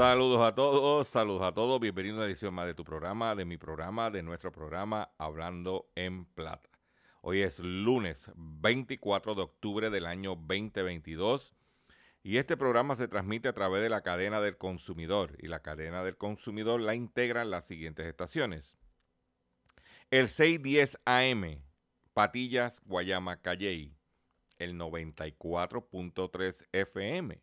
Saludos a todos, saludos a todos. Bienvenido a una edición más de tu programa, de mi programa, de nuestro programa Hablando en Plata. Hoy es lunes 24 de octubre del año 2022 y este programa se transmite a través de la cadena del consumidor y la cadena del consumidor la integran las siguientes estaciones. El 610 AM, Patillas, Guayama, Calley. El 94.3 FM,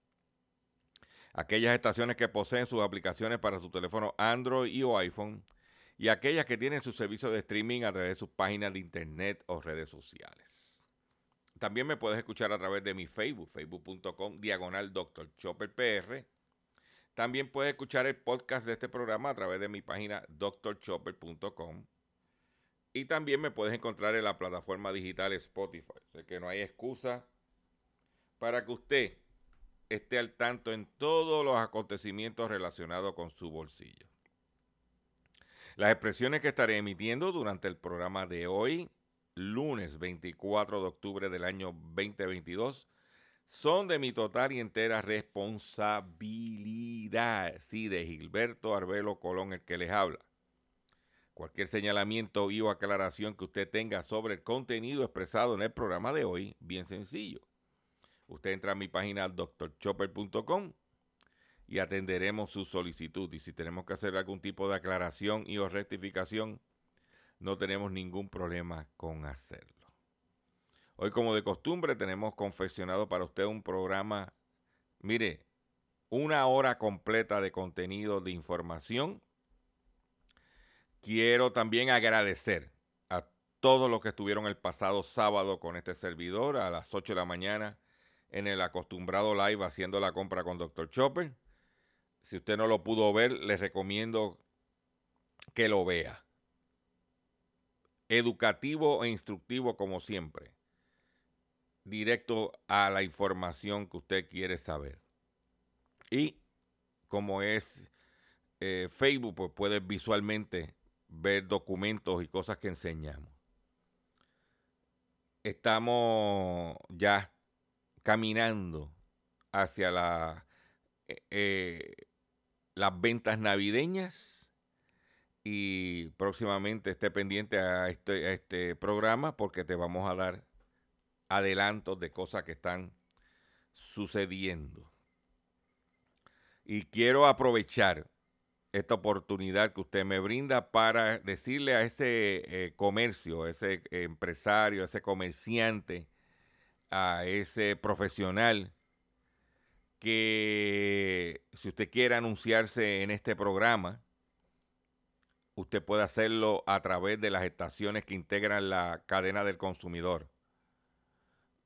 Aquellas estaciones que poseen sus aplicaciones para su teléfono Android y o iPhone y aquellas que tienen su servicio de streaming a través de sus páginas de internet o redes sociales. También me puedes escuchar a través de mi Facebook, facebook.com, diagonal Dr. Chopper PR. También puedes escuchar el podcast de este programa a través de mi página drchopper.com. Y también me puedes encontrar en la plataforma digital Spotify. Sé que no hay excusa para que usted esté al tanto en todos los acontecimientos relacionados con su bolsillo. Las expresiones que estaré emitiendo durante el programa de hoy, lunes 24 de octubre del año 2022, son de mi total y entera responsabilidad. Sí, de Gilberto Arbelo Colón, el que les habla. Cualquier señalamiento y o aclaración que usted tenga sobre el contenido expresado en el programa de hoy, bien sencillo. Usted entra a mi página drchopper.com y atenderemos su solicitud. Y si tenemos que hacer algún tipo de aclaración y o rectificación, no tenemos ningún problema con hacerlo. Hoy, como de costumbre, tenemos confeccionado para usted un programa, mire, una hora completa de contenido de información. Quiero también agradecer a todos los que estuvieron el pasado sábado con este servidor a las 8 de la mañana en el acostumbrado live haciendo la compra con Dr. Chopper. Si usted no lo pudo ver, les recomiendo que lo vea. Educativo e instructivo como siempre. Directo a la información que usted quiere saber. Y como es eh, Facebook, pues puede visualmente ver documentos y cosas que enseñamos. estamos ya caminando hacia eh, eh, las ventas navideñas y próximamente esté pendiente a este, a este programa porque te vamos a dar adelantos de cosas que están sucediendo. Y quiero aprovechar esta oportunidad que usted me brinda para decirle a ese eh, comercio, a ese empresario, a ese comerciante, a ese profesional, que si usted quiere anunciarse en este programa, usted puede hacerlo a través de las estaciones que integran la cadena del consumidor.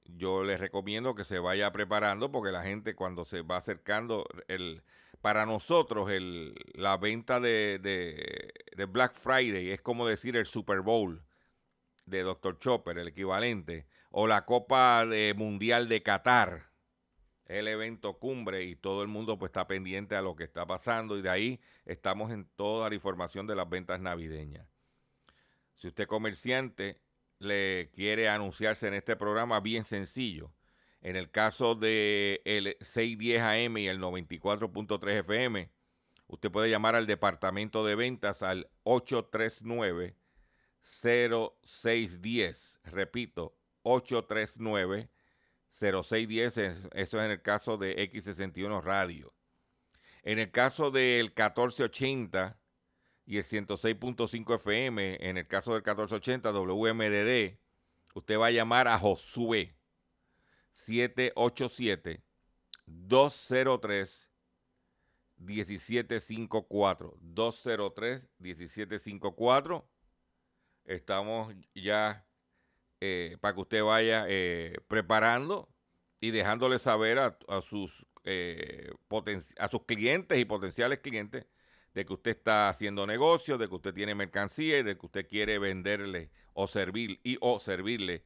Yo les recomiendo que se vaya preparando porque la gente cuando se va acercando, el, para nosotros el, la venta de, de, Black Friday es como decir el Super Bowl de Dr. Chopper, el equivalente, o la Copa de Mundial de Qatar, el evento cumbre y todo el mundo pues está pendiente a lo que está pasando y de ahí estamos en toda la información de las ventas navideñas. Si usted comerciante le quiere anunciarse en este programa, bien sencillo en el caso de el 610 AM y el 94.3 FM, usted puede llamar al departamento de ventas al 839 0610. Repito, 839 0610, eso es en el caso de X61 Radio. En el caso del 1480 y el 106.5 FM, en el caso del 1480 WMDD, usted va a llamar a Josué 787 203 1754 203 1754 estamos ya eh, para que usted vaya eh, preparando y dejándole saber a, sus eh, a sus clientes y potenciales clientes de que usted está haciendo negocio, de que usted tiene mercancía y de que usted quiere venderle o servir y o servirle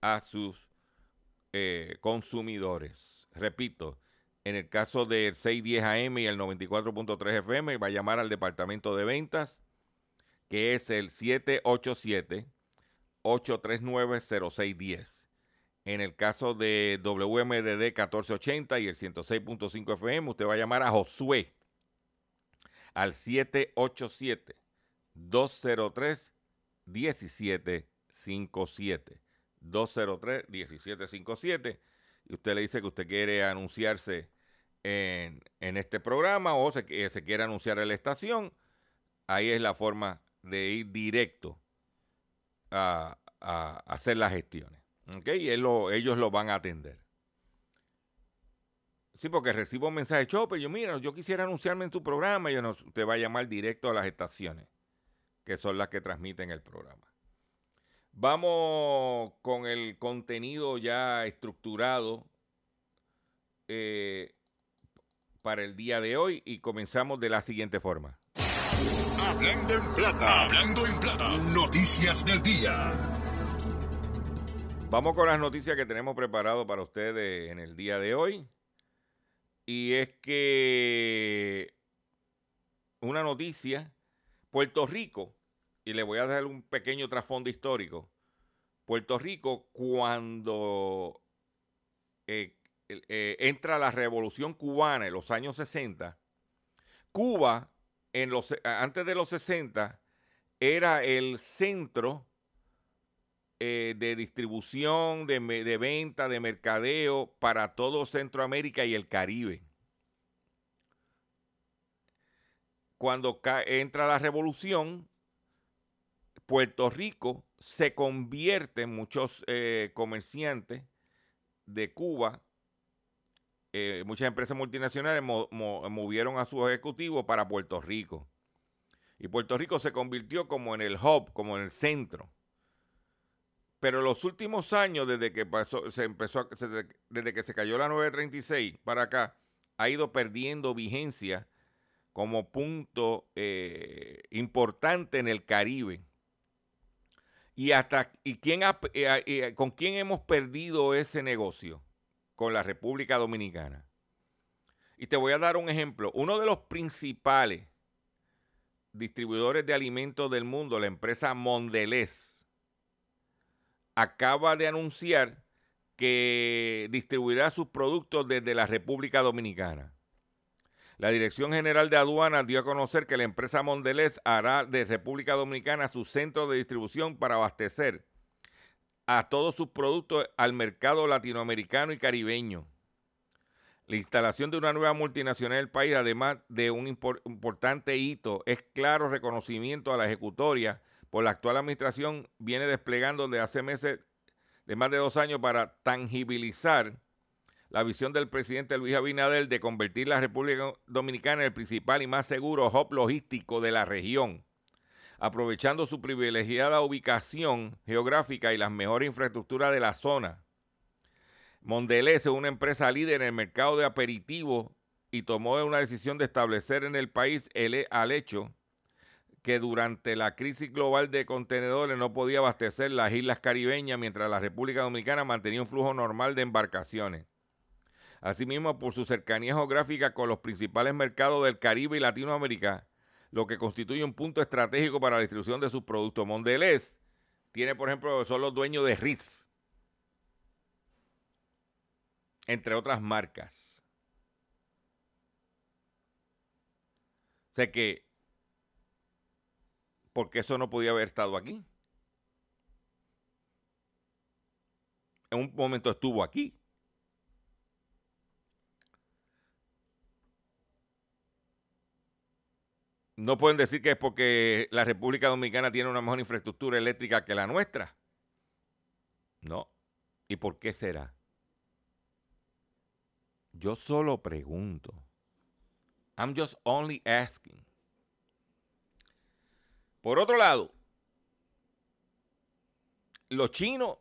a sus consumidores. Repito, en el caso del 610 AM y el 94.3 FM, va a llamar al departamento de ventas, que es el 787-839-0610. En el caso de WMDD 1480 y el 106.5 FM, usted va a llamar a Josué al 787-203-1757. 203-1757 y usted le dice que usted quiere anunciarse en, este programa o se, se, quiere anunciar en la estación, ahí es la forma de ir directo a, hacer las gestiones. Y ellos lo van a atender. Sí, porque recibo un mensaje, Chopper, yo mira, yo quisiera anunciarme en tu programa y usted va a llamar directo a las estaciones, que son las que transmiten el programa. Vamos con el contenido ya estructurado eh, para el día de hoy y comenzamos de la siguiente forma. Hablando en plata, hablando en plata, noticias del día. Vamos con las noticias que tenemos preparado para ustedes en el día de hoy. Y es que una noticia, Puerto Rico y le voy a dar un pequeño trasfondo histórico. Puerto Rico, cuando eh, eh, entra la revolución cubana en los años 60, Cuba, en los, antes de los 60, era el centro eh, de distribución, de, de venta, de mercadeo para todo Centroamérica y el Caribe. Cuando entra la revolución, Puerto Rico se convierte en muchos eh, comerciantes de Cuba, eh, muchas empresas multinacionales movieron a sus ejecutivos para Puerto Rico. Y Puerto Rico se convirtió como en el hub, como en el centro. Pero los últimos años, desde que pasó, se empezó, desde que se cayó la 936 para acá, ha ido perdiendo vigencia como punto eh, importante en el Caribe ¿Y, hasta, y quién eh, con quién hemos perdido ese negocio? Con la República Dominicana. Y te voy a dar un ejemplo. Uno de los principales distribuidores de alimentos del mundo, la empresa Mondelez, acaba de anunciar que distribuirá sus productos desde la República Dominicana. La Dirección General de Aduanas dio a conocer que la empresa Mondelez hará de República Dominicana su centro de distribución para abastecer a todos sus productos al mercado latinoamericano y caribeño. La instalación de una nueva multinacional en el país, además de un importante hito, es claro reconocimiento a la ejecutoria por la actual administración, viene desplegando desde hace meses de más de dos años para tangibilizar la visión del presidente Luis Abinader de convertir la República Dominicana en el principal y más seguro hub logístico de la región, aprovechando su privilegiada ubicación geográfica y las mejores infraestructuras de la zona. Mondelez es una empresa líder en el mercado de aperitivos y tomó una decisión de establecer en el país el, al hecho que durante la crisis global de contenedores no podía abastecer las islas caribeñas mientras la República Dominicana mantenía un flujo normal de embarcaciones. Asimismo, por su cercanía geográfica con los principales mercados del Caribe y Latinoamérica, lo que constituye un punto estratégico para la distribución de sus productos. Mondelez tiene, por ejemplo, son los dueños de Ritz, entre otras marcas. Sé que porque eso no podía haber estado aquí. En un momento estuvo aquí. No pueden decir que es porque la República Dominicana tiene una mejor infraestructura eléctrica que la nuestra. No. ¿Y por qué será? Yo solo pregunto. I'm just only asking. Por otro lado, los chinos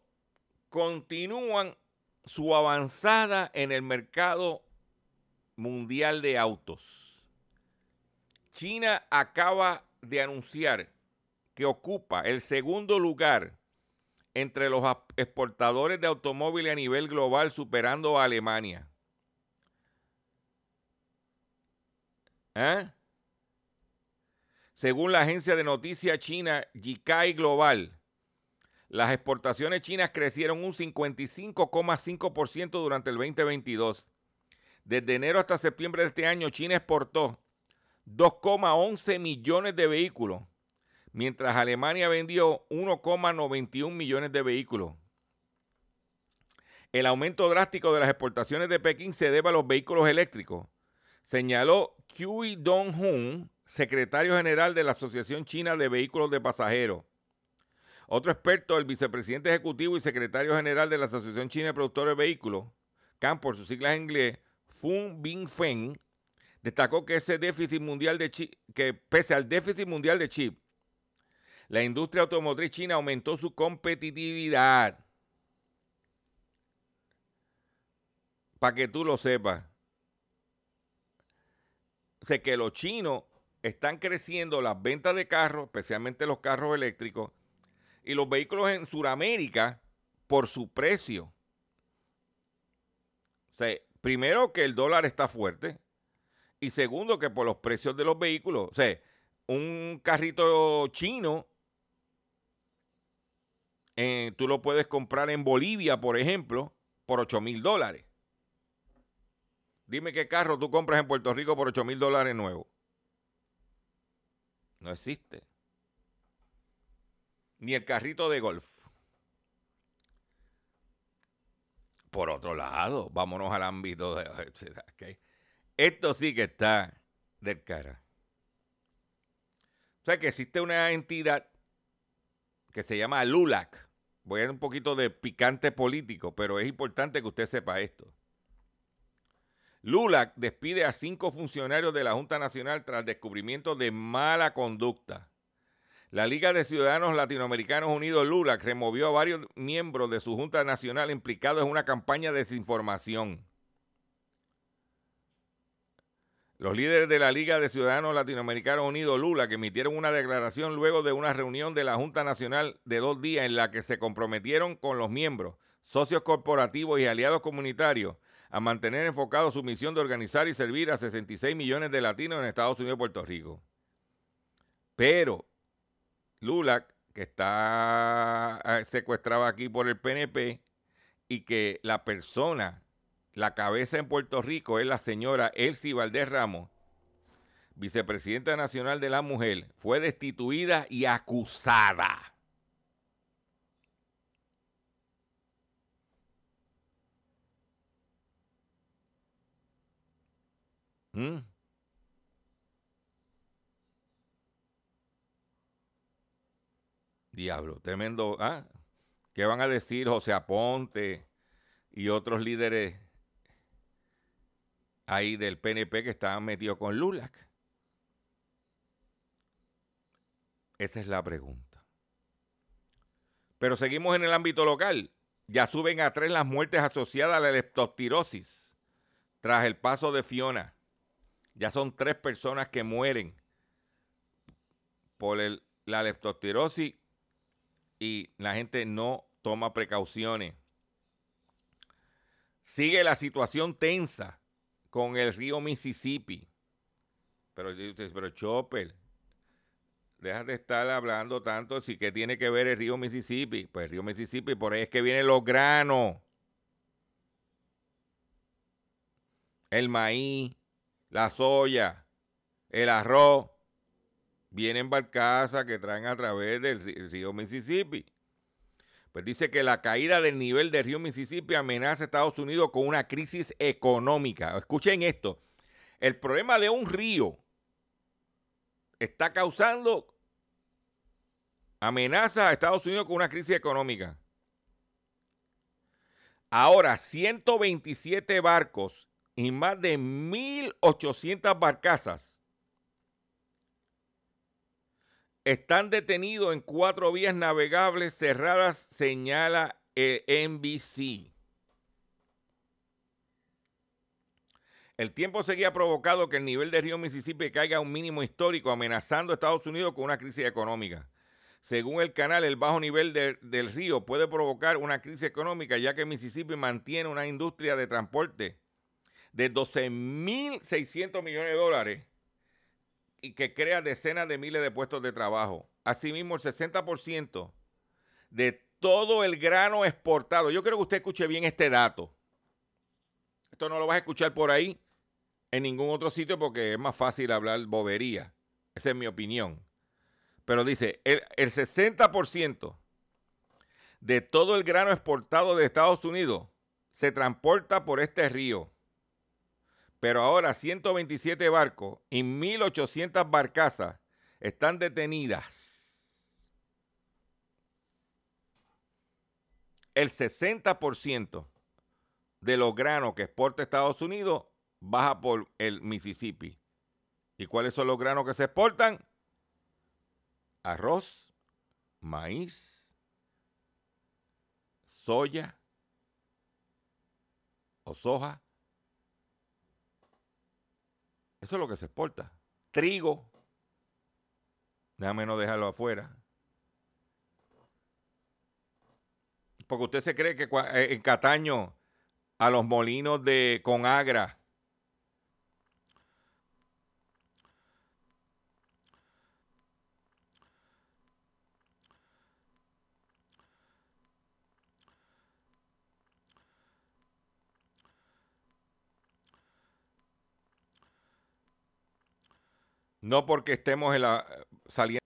continúan su avanzada en el mercado mundial de autos. China acaba de anunciar que ocupa el segundo lugar entre los exportadores de automóviles a nivel global, superando a Alemania. ¿Eh? Según la agencia de noticias china Jikai Global, las exportaciones chinas crecieron un 55,5% durante el 2022. Desde enero hasta septiembre de este año, China exportó 2,11 millones de vehículos, mientras Alemania vendió 1,91 millones de vehículos. El aumento drástico de las exportaciones de Pekín se debe a los vehículos eléctricos, señaló Kui Dong-hun, secretario general de la Asociación China de Vehículos de Pasajeros. Otro experto, el vicepresidente ejecutivo y secretario general de la Asociación China de Productores de Vehículos, CAM por sus siglas en inglés, Fung Feng, destacó que ese déficit mundial de chip, que pese al déficit mundial de chip, la industria automotriz china aumentó su competitividad. Para que tú lo sepas. sé que los chinos están creciendo las ventas de carros, especialmente los carros eléctricos, y los vehículos en Sudamérica por su precio. O sea, primero que el dólar está fuerte y segundo que por los precios de los vehículos. O sea, un carrito chino, eh, tú lo puedes comprar en Bolivia, por ejemplo, por 8 mil dólares. Dime qué carro tú compras en Puerto Rico por 8 mil dólares nuevo. No existe. Ni el carrito de golf. Por otro lado, vámonos al ámbito de... Esto sí que está del cara. O sea que existe una entidad que se llama LULAC. Voy a dar un poquito de picante político, pero es importante que usted sepa esto. LULAC despide a cinco funcionarios de la Junta Nacional tras descubrimiento de mala conducta. La Liga de Ciudadanos Latinoamericanos Unidos, LULAC, removió a varios miembros de su Junta Nacional implicados en una campaña de desinformación. Los líderes de la Liga de Ciudadanos Latinoamericanos Unidos, LULAC, emitieron una declaración luego de una reunión de la Junta Nacional de dos días en la que se comprometieron con los miembros, socios corporativos y aliados comunitarios a mantener enfocado su misión de organizar y servir a 66 millones de latinos en Estados Unidos y Puerto Rico. Pero LULAC que está eh, secuestrado aquí por el PNP y que la persona, la cabeza en Puerto Rico es la señora Elsie Valdés Ramos, vicepresidenta nacional de la mujer, fue destituida y acusada. ¿Mm? Diablo, tremendo. ¿ah? ¿Qué van a decir José Aponte y otros líderes ahí del PNP que estaban metidos con Lulac? Esa es la pregunta. Pero seguimos en el ámbito local. Ya suben a tres las muertes asociadas a la leptospirosis tras el paso de Fiona. Ya son tres personas que mueren por la leptospirosis y la gente no toma precauciones. Sigue la situación tensa con el río Mississippi. Pero, pero Chopper, deja de estar hablando tanto si que tiene que ver el río Mississippi. Pues el río Mississippi, por ahí es que vienen los granos. El maíz, la soya, el arroz, vienen barcazas que traen a través del río Mississippi. Pues dice que la caída del nivel del río Mississippi amenaza a Estados Unidos con una crisis económica. Escuchen esto. El problema de un río está causando amenaza a Estados Unidos con una crisis económica. Ahora, 127 barcos y más de 1.800 barcazas están detenidos en cuatro vías navegables cerradas, señala el NBC. El tiempo seguía provocado que el nivel del río Mississippi caiga a un mínimo histórico, amenazando a Estados Unidos con una crisis económica. Según el canal, el bajo nivel del río puede provocar una crisis económica, ya que Mississippi mantiene una industria de transporte de 12.600 millones de dólares y que crea decenas de miles de puestos de trabajo. Asimismo, el 60% de todo el grano exportado. Yo creo que usted escuche bien este dato. Esto no lo vas a escuchar por ahí en ningún otro sitio porque es más fácil hablar bobería. Esa es mi opinión. Pero dice, el, el 60% de todo el grano exportado de Estados Unidos se transporta por este río. Pero ahora 127 barcos y 1.800 barcazas están detenidas. El 60% de los granos que exporta Estados Unidos baja por el Mississippi. ¿Y cuáles son los granos que se exportan? Arroz, maíz, soya o soja eso es lo que se exporta. Trigo. Déjame no dejarlo afuera. Porque usted se cree que eh, en Cataño, a los molinos de Conagra, No porque estemos en la, saliendo.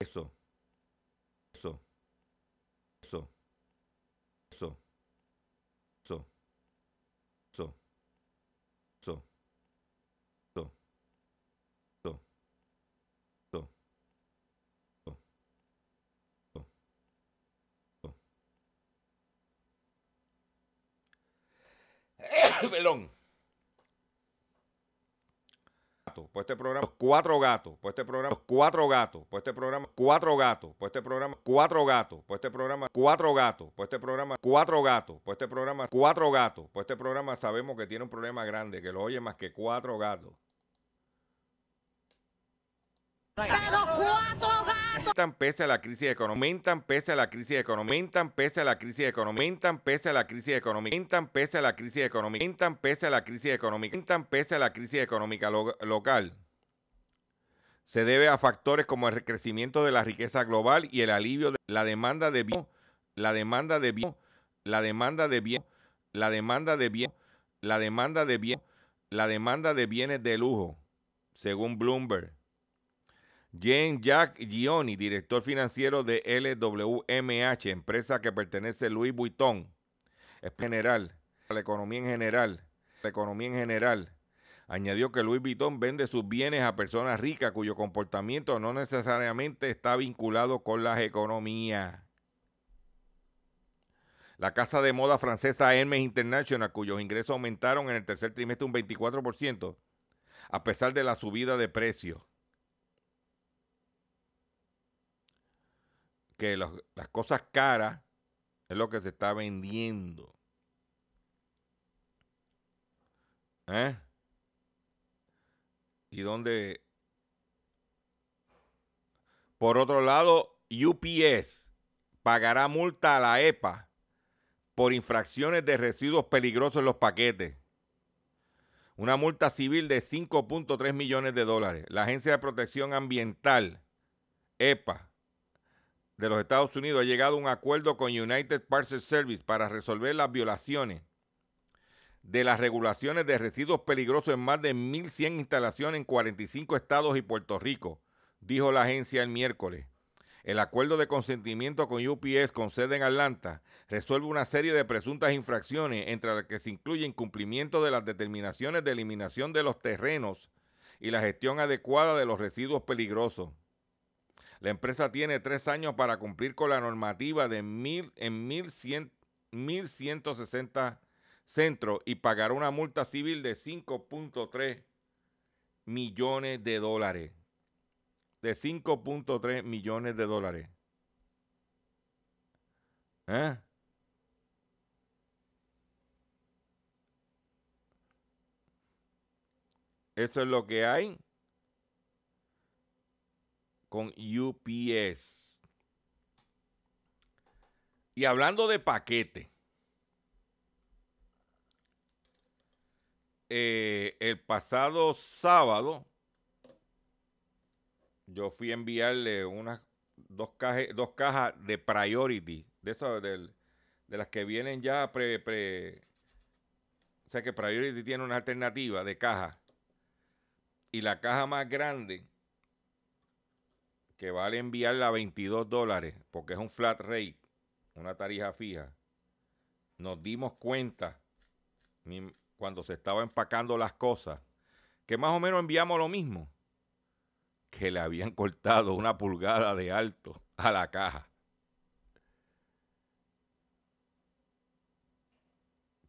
Eso. Eso. Eso. Eso. Eso. Eso. Eso. Eso. Eso. Eso. Pelón pues este programa, cuatro gatos, pues este programa, cuatro gatos, pues este programa, cuatro gatos, pues este programa, cuatro gatos, pues este programa, cuatro gatos, pues este programa, cuatro gatos, pues este programa, cuatro gatos, pues este programa sabemos que tiene un problema grande, que lo oye más que cuatro gatos. Pero cuatro gatos. pese a la crisis económica, pese a la crisis económica, pese a la crisis económica, pese a la crisis económica, pese a la crisis económica, pese a la crisis económica, pese a la crisis económica local. se debe a factores como el crecimiento de la riqueza global y el alivio de la demanda de bien, la demanda de bien, la demanda de bien, la demanda de bien, la demanda de bien, la demanda de bienes de lujo, según Bloomberg. Jean Jack Gioni, director financiero de LWMH, empresa que pertenece a Louis Vuitton, es general, la economía en general, la economía en general. Añadió que Louis Vuitton vende sus bienes a personas ricas cuyo comportamiento no necesariamente está vinculado con las economías. La casa de moda francesa Hermes International, cuyos ingresos aumentaron en el tercer trimestre un 24%, a pesar de la subida de precios. Las cosas caras es lo que se está vendiendo. ¿Eh? Y donde, por otro lado, UPS pagará multa a la EPA por infracciones de residuos peligrosos en los paquetes. Una multa civil de 5.3 millones de dólares. La Agencia de Protección Ambiental, EPA, de los Estados Unidos ha llegado a un acuerdo con United Parcel Service para resolver las violaciones de las regulaciones de residuos peligrosos en más de 1.100 instalaciones en 45 estados y Puerto Rico, dijo la agencia el miércoles. El acuerdo de consentimiento con UPS con sede en Atlanta resuelve una serie de presuntas infracciones entre las que se incluye incumplimiento de las determinaciones de eliminación de los terrenos y la gestión adecuada de los residuos peligrosos. La empresa tiene tres años para cumplir con la normativa de mil, en 1.160 centros y pagar una multa civil de 5.3 millones de dólares de 5.3 millones de dólares. ¿Eh? Eso es lo que hay con UPS. Y hablando de paquete, eh, el pasado sábado yo fui a enviarle unas dos dos cajas de Priority, de esas de las que vienen ya pre, pre, o sea que Priority tiene una alternativa de caja. Y la caja más grande, que vale enviarla a 22 dólares, porque es un flat rate, una tarifa fija, nos dimos cuenta cuando se estaba empacando las cosas, que más o menos enviamos lo mismo que le habían cortado una pulgada de alto a la caja.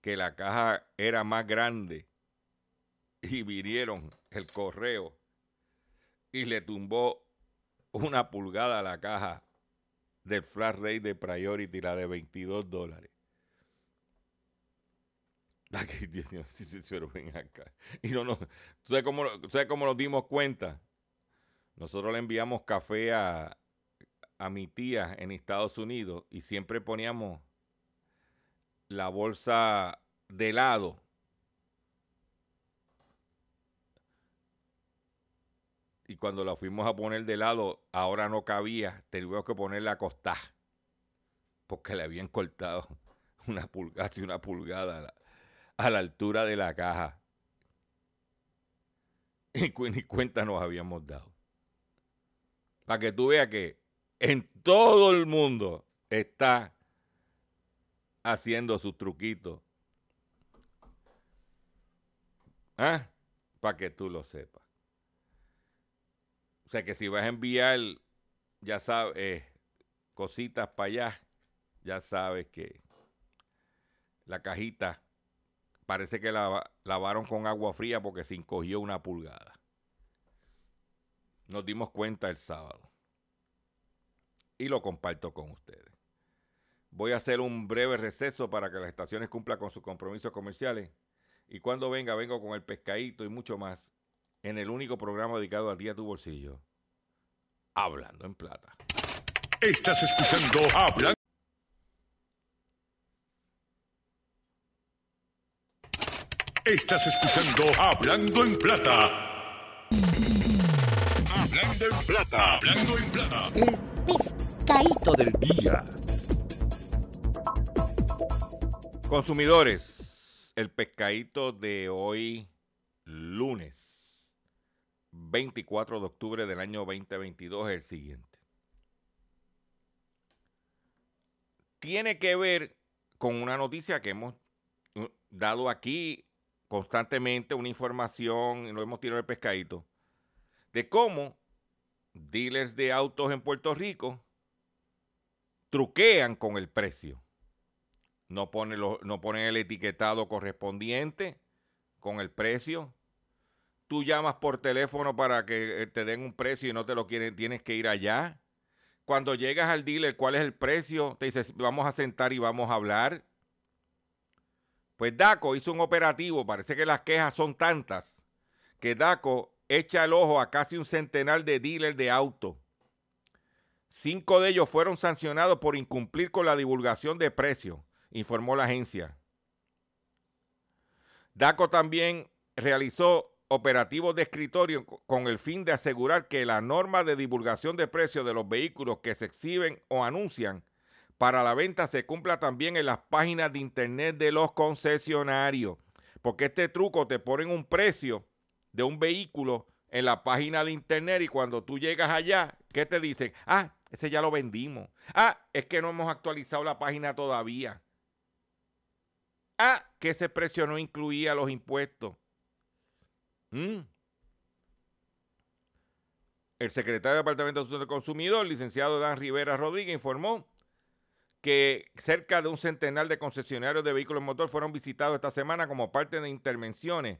Que la caja era más grande y vinieron el correo y le tumbó una pulgada a la caja del flash rate de Priority, la de 22 dólares. Y no, no, ¿sabes cómo, ¿sabes cómo nos dimos cuenta? Nosotros le enviamos café a, a mi tía en Estados Unidos y siempre poníamos la bolsa de helado. Y cuando la fuimos a poner de lado, ahora no cabía, tuvimos que ponerla a costar. Porque le habían cortado una pulgada, una pulgada a la, a la, altura de la caja. Y ni cuenta nos habíamos dado. Para que tú veas que en todo el mundo está haciendo sus truquitos. ¿Ah? Para que tú lo sepas. Que si vas a enviar, ya sabes, eh, cositas para allá, ya sabes que la cajita parece que la lavaron con agua fría porque se encogió una pulgada nos dimos cuenta el sábado. Y lo comparto con ustedes. Voy a hacer un breve receso para que las estaciones cumplan con sus compromisos comerciales. Y cuando venga, vengo con el pescadito y mucho más en el único programa dedicado a ti a tu bolsillo. Hablando en plata. Estás escuchando Hablando. Estás escuchando Hablando en plata Hablando en plata. Hablando en plata. El pescadito del día. Consumidores, el pescadito de hoy, lunes 24 de octubre del año 2022, es el siguiente. Tiene que ver con una noticia que hemos uh, dado aquí constantemente, una información, lo hemos tirado el pescadito, de cómo dealers de autos en Puerto Rico truquean con el precio no ponen, no el etiquetado correspondiente con el precio. Tú llamas por teléfono para que eh, te den un precio y no te lo quieren, tienes que ir allá. Cuando llegas al dealer, ¿cuál es el precio? Te dices, vamos a sentar y vamos a hablar. Pues DACO hizo un operativo, parece que las quejas son tantas, que DACO echa el ojo a casi un centenar de dealers de auto. Cinco de ellos fueron sancionados por incumplir con la divulgación de precios informó la agencia. DACO también realizó operativos de escritorio con el fin de asegurar que la norma de divulgación de precios de los vehículos que se exhiben o anuncian para la venta se cumpla también en las páginas de internet de los concesionarios. Porque este truco te ponen un precio de un vehículo en la página de internet y cuando tú llegas allá, ¿qué te dicen? Ah, ese ya lo vendimos. Ah, es que no hemos actualizado la página todavía. Ah, que ese precio no incluía los impuestos. Mm. El secretario del Departamento de Asuntos del Consumidor, licenciado Dan Rivera Rodríguez, informó que cerca de un centenar de concesionarios de vehículos motor fueron visitados esta semana como parte de intervenciones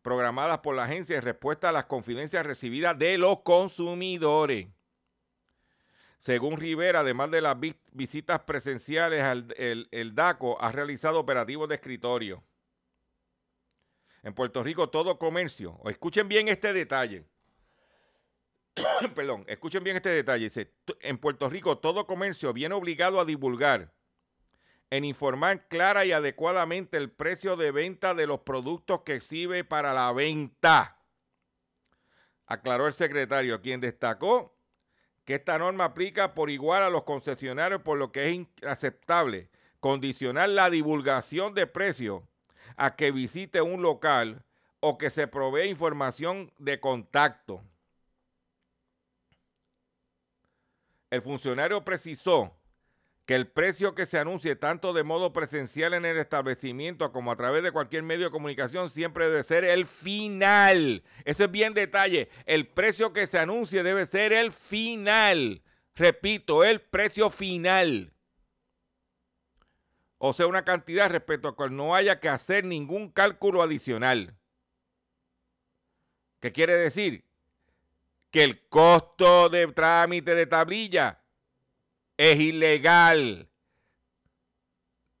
programadas por la agencia en respuesta a las confidencias recibidas de los consumidores. Según Rivera, además de las visitas presenciales, el, DACO ha realizado operativos de escritorio. En Puerto Rico, todo comercio, escuchen bien este detalle. Perdón, escuchen bien este detalle. Dice, en Puerto Rico, todo comercio viene obligado a divulgar, en informar clara y adecuadamente el precio de venta de los productos que exhibe para la venta. Aclaró el secretario, quien destacó que esta norma aplica por igual a los concesionarios, por lo que es inaceptable condicionar la divulgación de precios a que visite un local o que se provee información de contacto. El funcionario precisó que el precio que se anuncie tanto de modo presencial en el establecimiento como a través de cualquier medio de comunicación siempre debe ser el final. Eso es bien detalle. El precio que se anuncie debe ser el final. Repito, el precio final. O sea, una cantidad respecto a cual no haya que hacer ningún cálculo adicional. ¿Qué quiere decir? Que el costo de trámite de tablilla es ilegal.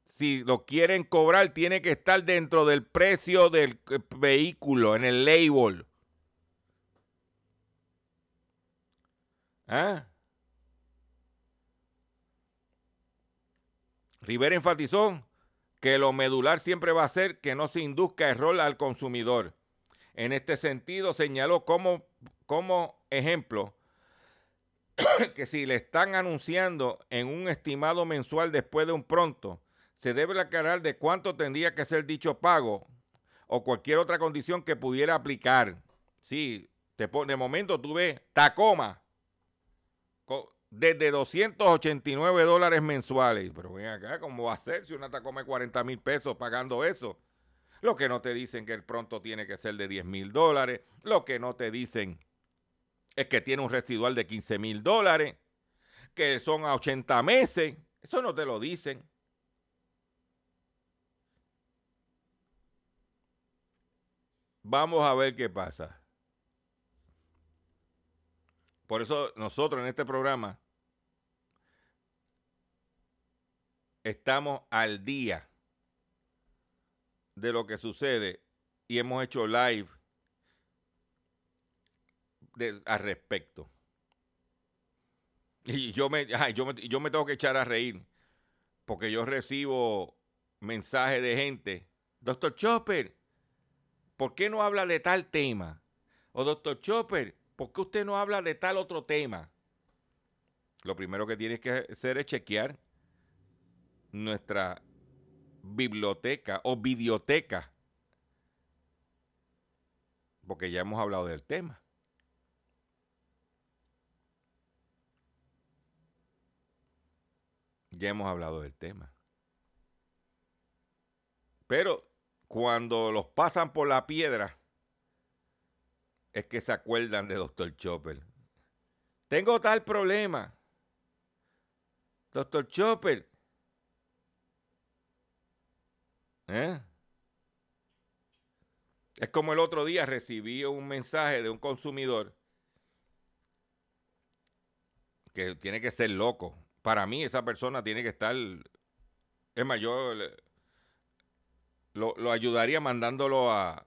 Si lo quieren cobrar, tiene que estar dentro del precio del eh, vehículo, en el label. ¿Ah? Rivera enfatizó que lo medular siempre va a ser que no se induzca error al consumidor. En este sentido, señaló como, como ejemplo que si le están anunciando en un estimado mensual después de un pronto, se debe aclarar de cuánto tendría que ser dicho pago o cualquier otra condición que pudiera aplicar. Sí, de momento tú ves Tacoma desde 289 dólares mensuales. Pero ven acá, ¿cómo va a ser si una Tacoma de 40 mil pesos pagando eso? Lo que no te dicen que el pronto tiene que ser de 10 mil dólares. Lo que no te dicen es que tiene un residual de 15 mil dólares, que son a 80 meses. Eso no te lo dicen. Vamos a ver qué pasa. Por eso nosotros en este programa estamos al día de lo que sucede y hemos hecho live al respecto. Y yo me, yo, me, yo me tengo que echar a reír porque yo recibo mensajes de gente. Doctor Chopper, ¿por qué no habla de tal tema? O doctor Chopper, ¿por qué usted no habla de tal otro tema? Lo primero que tienes que hacer es chequear nuestra biblioteca o videoteca, porque ya hemos hablado del tema. Ya hemos hablado del tema. Pero cuando los pasan por la piedra, es que se acuerdan de Dr. Chopper. Tengo tal problema. Dr. Chopper. ¿Eh? Es como el otro día recibí un mensaje de un consumidor que tiene que ser loco. Para mí esa persona tiene que estar... Es mayor lo, lo ayudaría mandándolo a,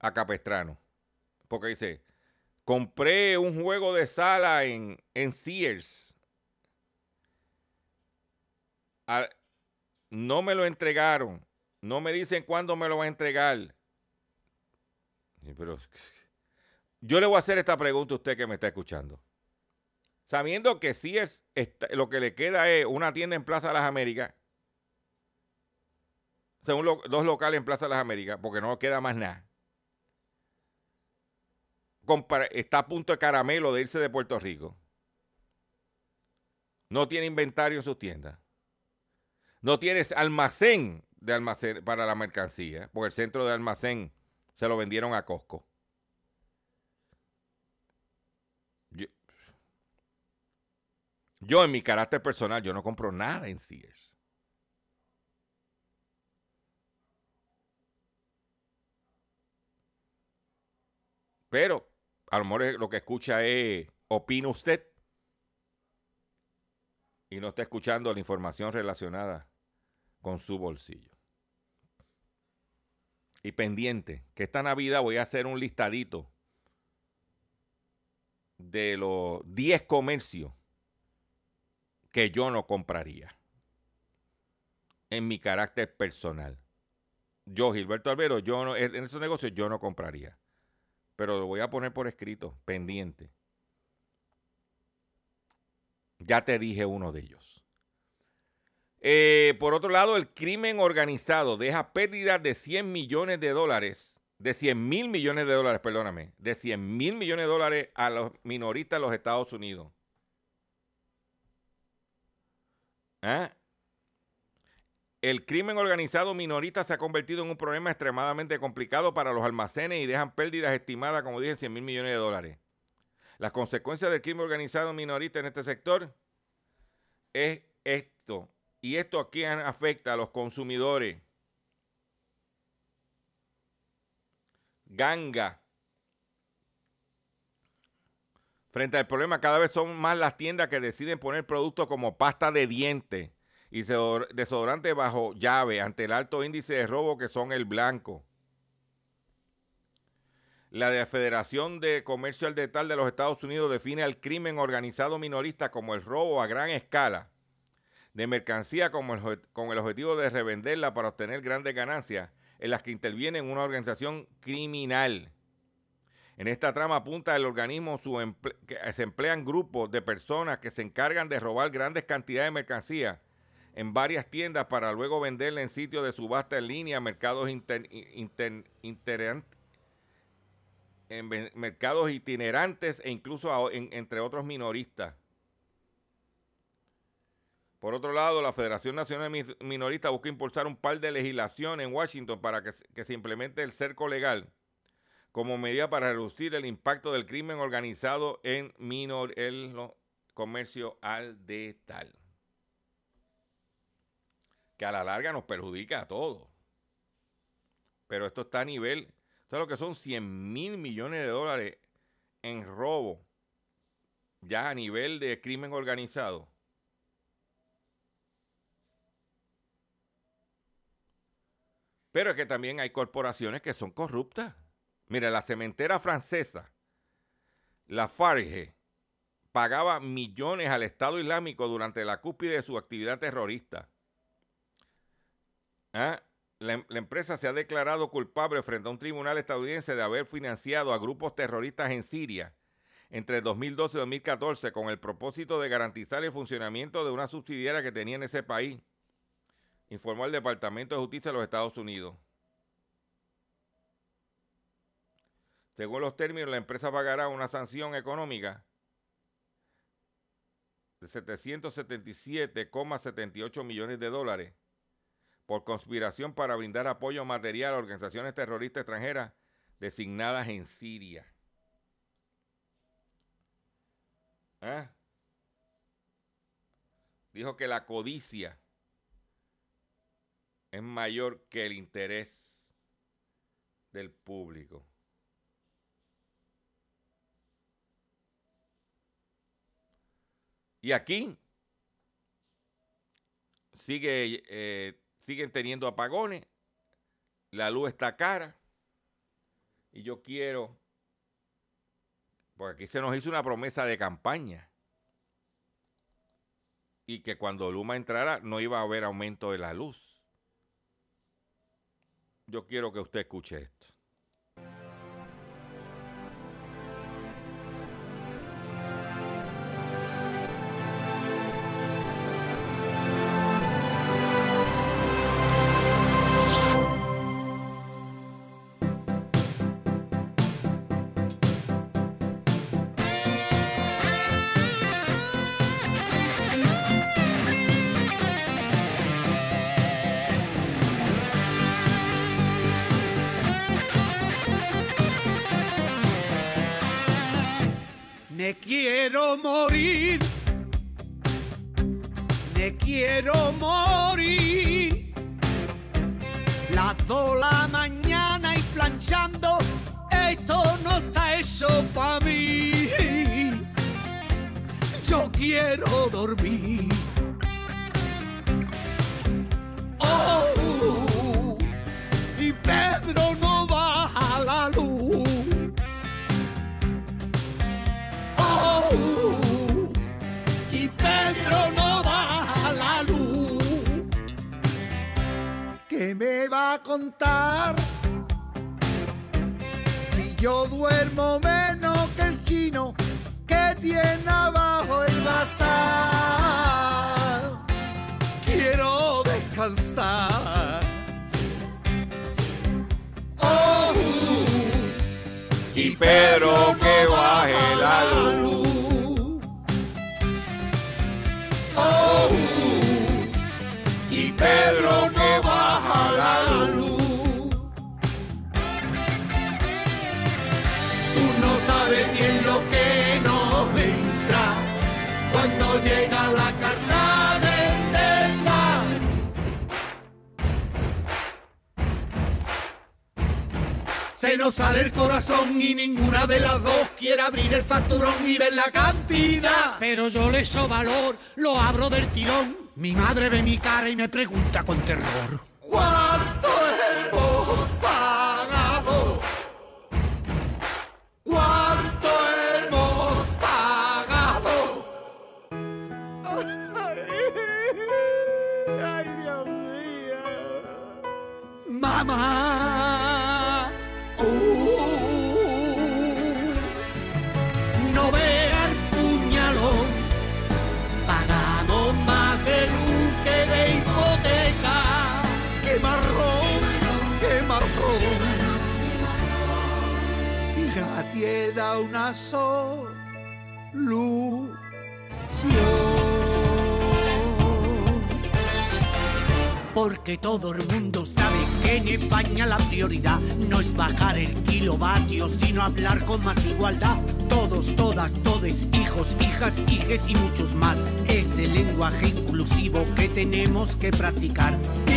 a Capestrano. Porque dice, compré un juego de sala en, en Sears. No me lo entregaron. No me dicen cuándo me lo va a entregar. Pero yo le voy a hacer esta pregunta a usted que me está escuchando. Sabiendo que Sears lo que le queda es una tienda en Plaza de las Américas según dos locales en Plaza de las Américas, porque no queda más nada. está a punto de caramelo de irse de Puerto Rico. No tiene inventario en sus tiendas. No tienes almacén de almacén para la mercancía, porque el centro de almacén se lo vendieron a Costco. yo en mi carácter personal, yo no compro nada en Sears. Pero a lo mejor lo que escucha es, opina usted y no está escuchando la información relacionada con su bolsillo. Y pendiente, que esta Navidad voy a hacer un listadito de los 10 comercios que yo no compraría en mi carácter personal. Yo, Gilberto Albero, yo no, en esos negocios yo no compraría pero lo voy a poner por escrito, pendiente. Ya te dije uno de ellos. Eh, por otro lado, el crimen organizado deja pérdidas de 100 millones de dólares, de 100 mil millones de dólares, perdóname, de 100 mil millones de dólares a los minoristas de los Estados Unidos. ¿Ah? El crimen organizado minorista se ha convertido en un problema extremadamente complicado para los almacenes y dejan pérdidas estimadas, como dije, en 100 mil millones de dólares. Las consecuencias del crimen organizado minorista en este sector es esto. Y esto aquí afecta a los consumidores. Ganga. Frente al problema, cada vez son más las tiendas que deciden poner productos como pasta de dientes y desodorante bajo llave ante el alto índice de robo que son el blanco. La de Federación de Comercio al Detal de los Estados Unidos define al crimen organizado minorista como el robo a gran escala de mercancía con el objetivo de revenderla para obtener grandes ganancias en las que interviene una organización criminal. En esta trama apunta el organismo su que se emplean grupos de personas que se encargan de robar grandes cantidades de mercancía en varias tiendas para luego venderla en sitios de subasta en línea, mercados en mercados itinerantes e incluso entre otros minoristas. Por otro lado, la Federación Nacional Minorista busca impulsar un par de legislación en Washington para que, se implemente el cerco legal como medida para reducir el impacto del crimen organizado en minor, el comercio al detal que a la larga nos perjudica a todos. Pero esto está a nivel, esto es lo que son 100 mil millones de dólares en robo, ya a nivel de crimen organizado. Pero es que también hay corporaciones que son corruptas. Mira, la cementera francesa, la Farge, pagaba millones al Estado Islámico durante la cúspide de su actividad terrorista. ¿Ah? la, la empresa se ha declarado culpable frente a un tribunal estadounidense de haber financiado a grupos terroristas en Siria entre 2012 y 2014 con el propósito de garantizar el funcionamiento de una subsidiaria que tenía en ese país, informó el Departamento de Justicia de los Estados Unidos. Según los términos, la empresa pagará una sanción económica de 777,78 millones de dólares por conspiración para brindar apoyo material a organizaciones terroristas extranjeras designadas en Siria. ¿Eh? Dijo que la codicia es mayor que el interés del público. Y aquí sigue, eh, siguen teniendo apagones, la luz está cara, y yo quiero porque aquí se nos hizo una promesa de campaña. Y que cuando Luma entrara no iba a haber aumento de la luz. Yo quiero que usted escuche esto. Eso para mí. Yo quiero dormir. Oh, y Pedro no baja la luz. Oh, y Pedro no baja la luz. ¿Qué me va a contar? Yo duermo menos que el chino que tiene abajo el bazar. Quiero descansar. Oh, Y Pedro que baje la luz. Nos sale el corazón y ninguna de las dos quiere abrir el facturón y ver la cantidad. Pero yo le so valor, lo abro del tirón. Mi madre ve mi cara y me pregunta con terror. ¿Cuánto hemos pagado? ¿Cuánto hemos pagado? Ay, Dios mío. Mamá. Una solución. Porque todo el mundo sabe que en España la prioridad no es bajar el kilovatio, sino hablar con más igualdad. Todos, todas, todes, hijos, hijas, hijes y muchos más. Es el lenguaje inclusivo que tenemos que practicar.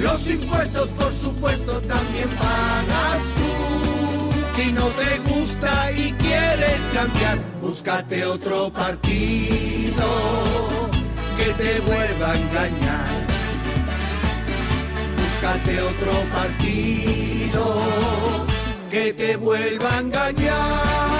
Los impuestos, por supuesto, también pagas tú. Si no te gusta y quieres cambiar, búscate otro partido que te vuelva a engañar. Búscate otro partido que te vuelva a engañar.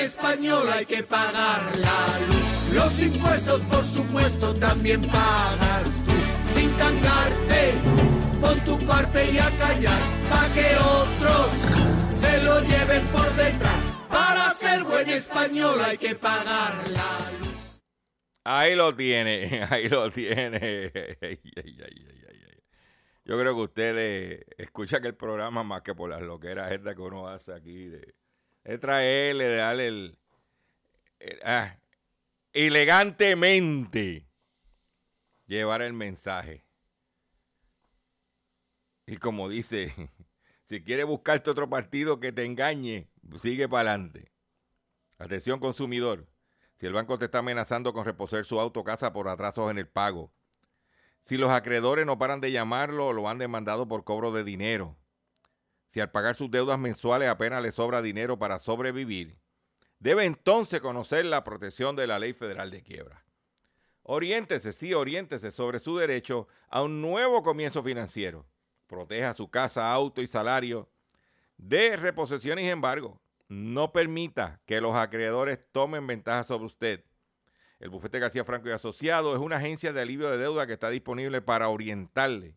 Español hay que pagar la luz. Los impuestos, por supuesto, también pagas tú. Sin tangarte, pon tu parte y a callar, pa' que otros se lo lleven por detrás. Para ser buen español hay que pagar la luz. Ahí lo tiene, ahí lo tiene. Yo creo que ustedes escuchan el programa más que por las loqueras estas que uno hace aquí de es traerle, darle el, ah, elegantemente llevar el mensaje. Y como dice, si quieres buscarte otro partido que te engañe, sigue para adelante. Atención consumidor, si el banco te está amenazando con reposer su auto casa por atrasos en el pago, si los acreedores no paran de llamarlo o lo han demandado por cobro de dinero, si al pagar sus deudas mensuales apenas le sobra dinero para sobrevivir, debe entonces conocer la protección de la ley federal de quiebra. Oriéntese, sí, oriéntese sobre su derecho a un nuevo comienzo financiero. Proteja su casa, auto y salario de reposición y embargo. No permita que los acreedores tomen ventaja sobre usted. El bufete García Franco y Asociado es una agencia de alivio de deuda que está disponible para orientarle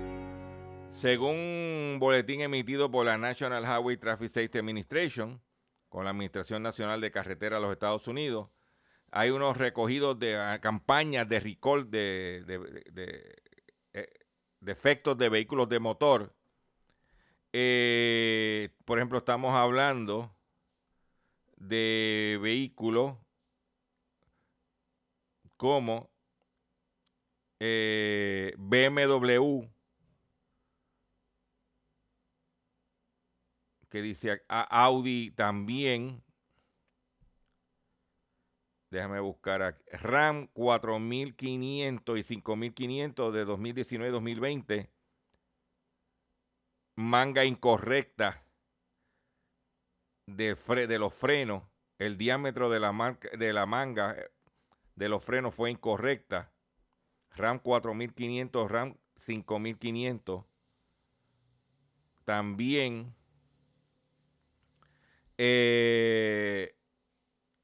Según un boletín emitido por la National Highway Traffic Safety Administration, con la Administración Nacional de Carretera de los Estados Unidos, hay unos recogidos de ah, campañas de recall de, eh, efectos de vehículos de motor. Eh, por ejemplo, estamos hablando de vehículos como eh, BMW que dice Audi también. Déjame buscar aquí. RAM 4500 y 5500 de 2019-2020. Manga incorrecta de, de los frenos. El diámetro de la, de la manga eh, de los frenos fue incorrecta. RAM 4500, RAM 5500. También eh,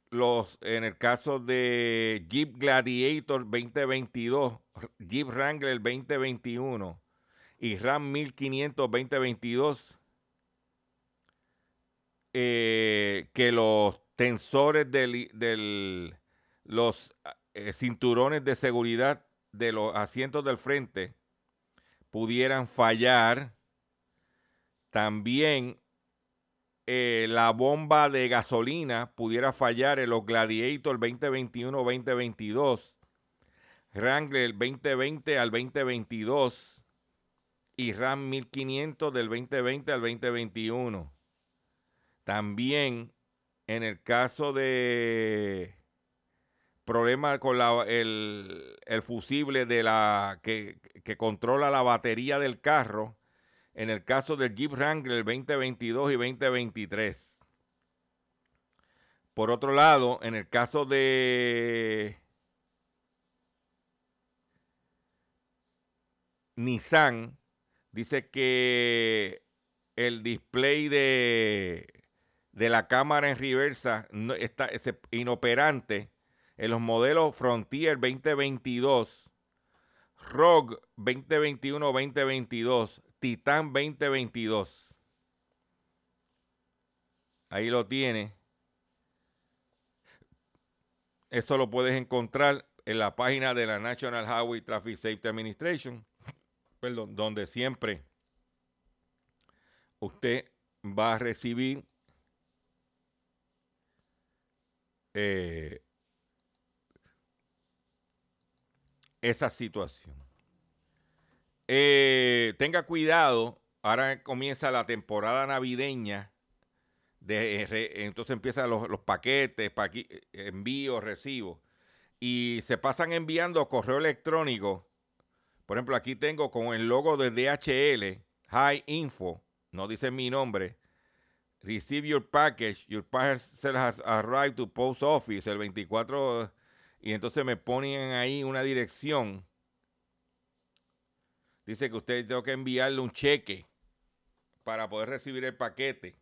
los, en el caso de Jeep Gladiator 2022, Jeep Wrangler 2021 y Ram 1500 2022, eh, que los tensores de los eh, cinturones de seguridad de los asientos del frente pudieran fallar. También eh, la bomba de gasolina pudiera fallar en los Gladiator 2021-2022, Wrangler 2020 al 2022 y Ram 1500 del 2020 al 2021. También en el caso de problemas con el, fusible de la que, que controla la batería del carro, en el caso del Jeep Wrangler 2022 y 2023. Por otro lado, en el caso de Nissan, dice que el display de, de la cámara en reversa está inoperante en los modelos Frontier 2022, Rogue 2021-2022, Titan 2022. Ahí lo tiene. Eso lo puedes encontrar en la página de la National Highway Traffic Safety Administration, perdón, donde siempre usted va a recibir eh, esa situación. Eh, tenga cuidado, ahora comienza la temporada navideña. De, entonces empiezan los, paquetes, envíos, recibos y se pasan enviando correo electrónico. Por ejemplo, aquí tengo con el logo de DHL, High Info, no dice mi nombre. Receive your package, your parcel has arrived to post office el 24 y entonces me ponen ahí una dirección. Dice que usted tengo que enviarle un cheque para poder recibir el paquete.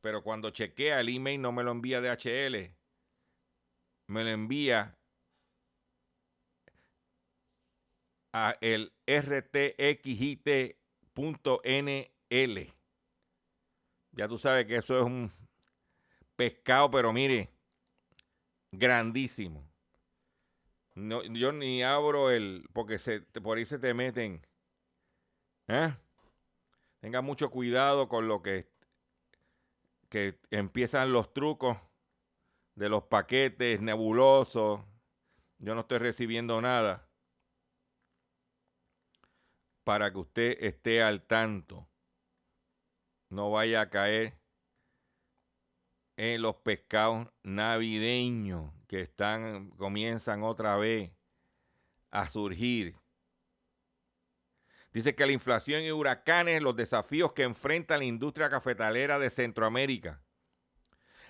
Pero cuando chequea el email no me lo envía DHL me lo envía a el rtxit.nl. Ya tú sabes que eso es un pescado, pero mire, grandísimo. No, yo ni abro el, porque se, por ahí se te meten. ¿eh? Tenga mucho cuidado con lo que, que empiezan los trucos de los paquetes nebulosos. Yo no estoy recibiendo nada para que usted esté al tanto. No vaya a caer en los pescados navideños que están comienzan otra vez a surgir. Dice que la inflación y huracanes, los desafíos que enfrenta la industria cafetalera de Centroamérica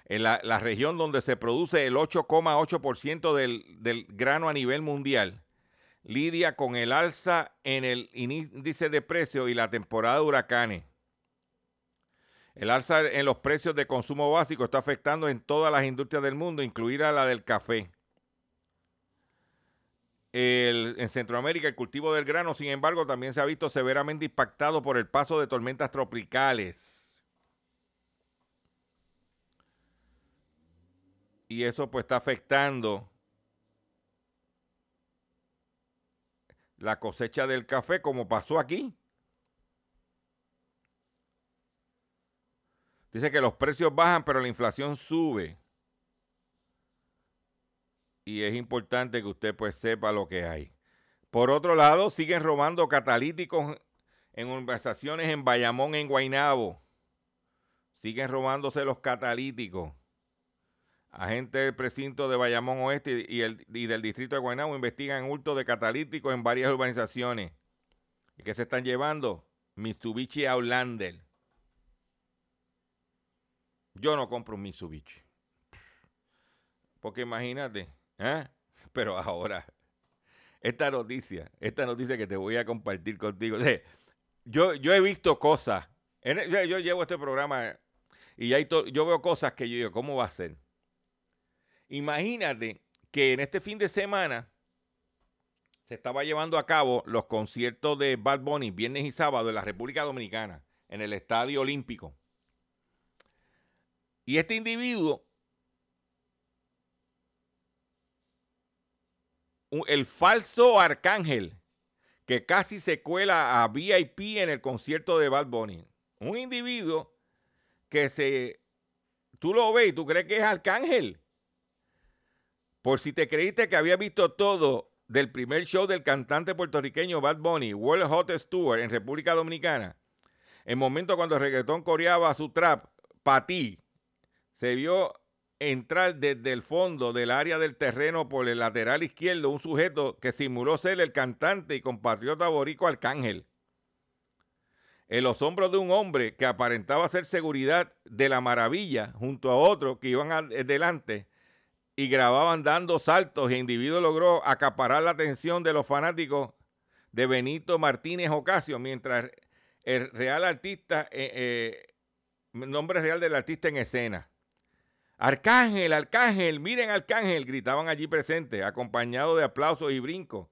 en la, región donde se produce el 8,8% del, del grano a nivel mundial, lidia con el alza en el índice de precios y la temporada de huracanes. El alza en los precios de consumo básico está afectando en todas las industrias del mundo, incluida la del café. en Centroamérica el cultivo del grano, sin embargo, también se ha visto severamente impactado por el paso de tormentas tropicales. y eso pues está afectando la cosecha del café como pasó aquí. Dice que los precios bajan, pero la inflación sube. Y es importante que usted pues sepa lo que hay. Por otro lado, siguen robando catalíticos en organizaciones en Bayamón, en Guainabo. Siguen robándose los catalíticos. Agentes del precinto de Bayamón Oeste y, el, del distrito de Guaynabo investigan hurto de catalíticos en varias urbanizaciones. ¿Y qué se están llevando? Mitsubishi Outlander. Yo no compro un Mitsubishi. Porque imagínate, ¿eh? pero ahora, esta noticia, esta noticia que te voy a compartir contigo. yo, yo he visto cosas. yo, llevo este programa y yo veo cosas que yo digo, ¿cómo va a ser? Imagínate que en este fin de semana se estaba llevando a cabo los conciertos de Bad Bunny viernes y sábado en la República Dominicana, en el Estadio Olímpico. Y este individuo, el falso arcángel, que casi se cuela a VIP en el concierto de Bad Bunny. Un individuo que se, tú lo ves y tú crees que es arcángel. Por si te creíste que había visto todo del primer show del cantante puertorriqueño Bad Bunny, World Hottest Tour en República Dominicana, el momento cuando el reggaetón coreaba su trap, ti, se vio entrar desde el fondo del área del terreno por el lateral izquierdo un sujeto que simuló ser el cantante y compatriota borico Arcángel. En los hombros de un hombre que aparentaba ser seguridad de la maravilla junto a otro que iban adelante y grababan dando saltos. El individuo logró acaparar la atención de los fanáticos de Benito Martínez Ocasio mientras el real artista, eh, eh, nombre real del artista en escena. Arcángel, Arcángel, miren Arcángel, gritaban allí presentes, acompañados de aplausos y brincos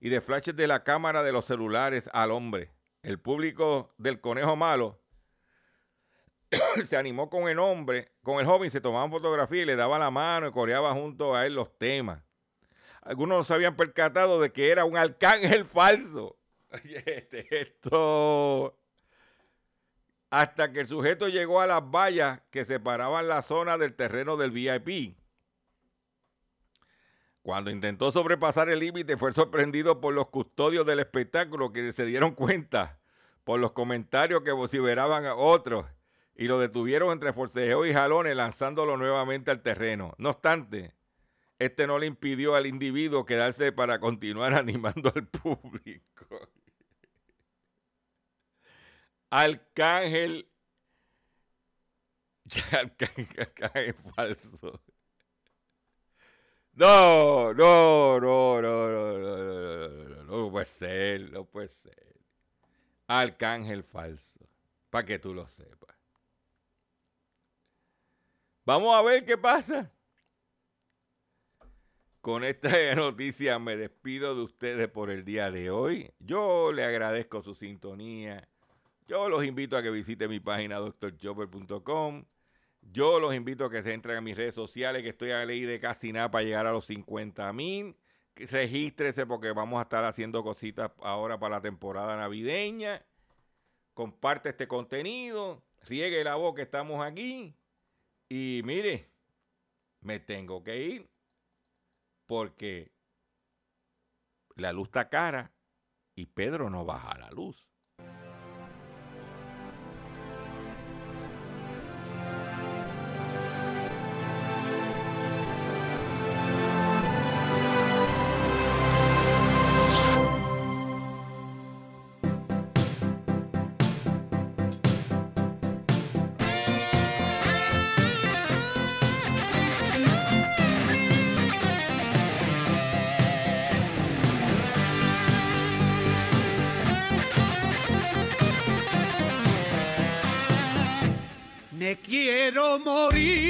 y de flashes de la cámara de los celulares al hombre. El público del conejo malo se animó con el hombre, con el joven, se tomaban fotografías y le daba la mano y coreaba junto a él los temas. Algunos no se habían percatado de que era un arcángel falso. Este, esto. Hasta que el sujeto llegó a las vallas que separaban la zona del terreno del VIP. Cuando intentó sobrepasar el límite, fue sorprendido por los custodios del espectáculo que se dieron cuenta por los comentarios que vociferaban a otros y lo detuvieron entre forcejeo y jalones lanzándolo nuevamente al terreno. No obstante, este no le impidió al individuo quedarse para continuar animando al público. Arcángel. Arcángel falso. No, no, no, no, no, no, no, no, no puede ser, no puede ser. Arcángel falso, para que tú lo sepas. Vamos a ver qué pasa. Con esta noticia me despido de ustedes por el día de hoy. Yo le agradezco su sintonía. Yo los invito a que visiten mi página doctorchopper.com. Yo los invito a que se entren a mis redes sociales, que estoy a ley de casi nada para llegar a los 50 mil. Regístrese porque vamos a estar haciendo cositas ahora para la temporada navideña. Comparte este contenido, riegue la voz que estamos aquí. Y mire, me tengo que ir porque la luz está cara y Pedro no baja la luz. Quiero morir.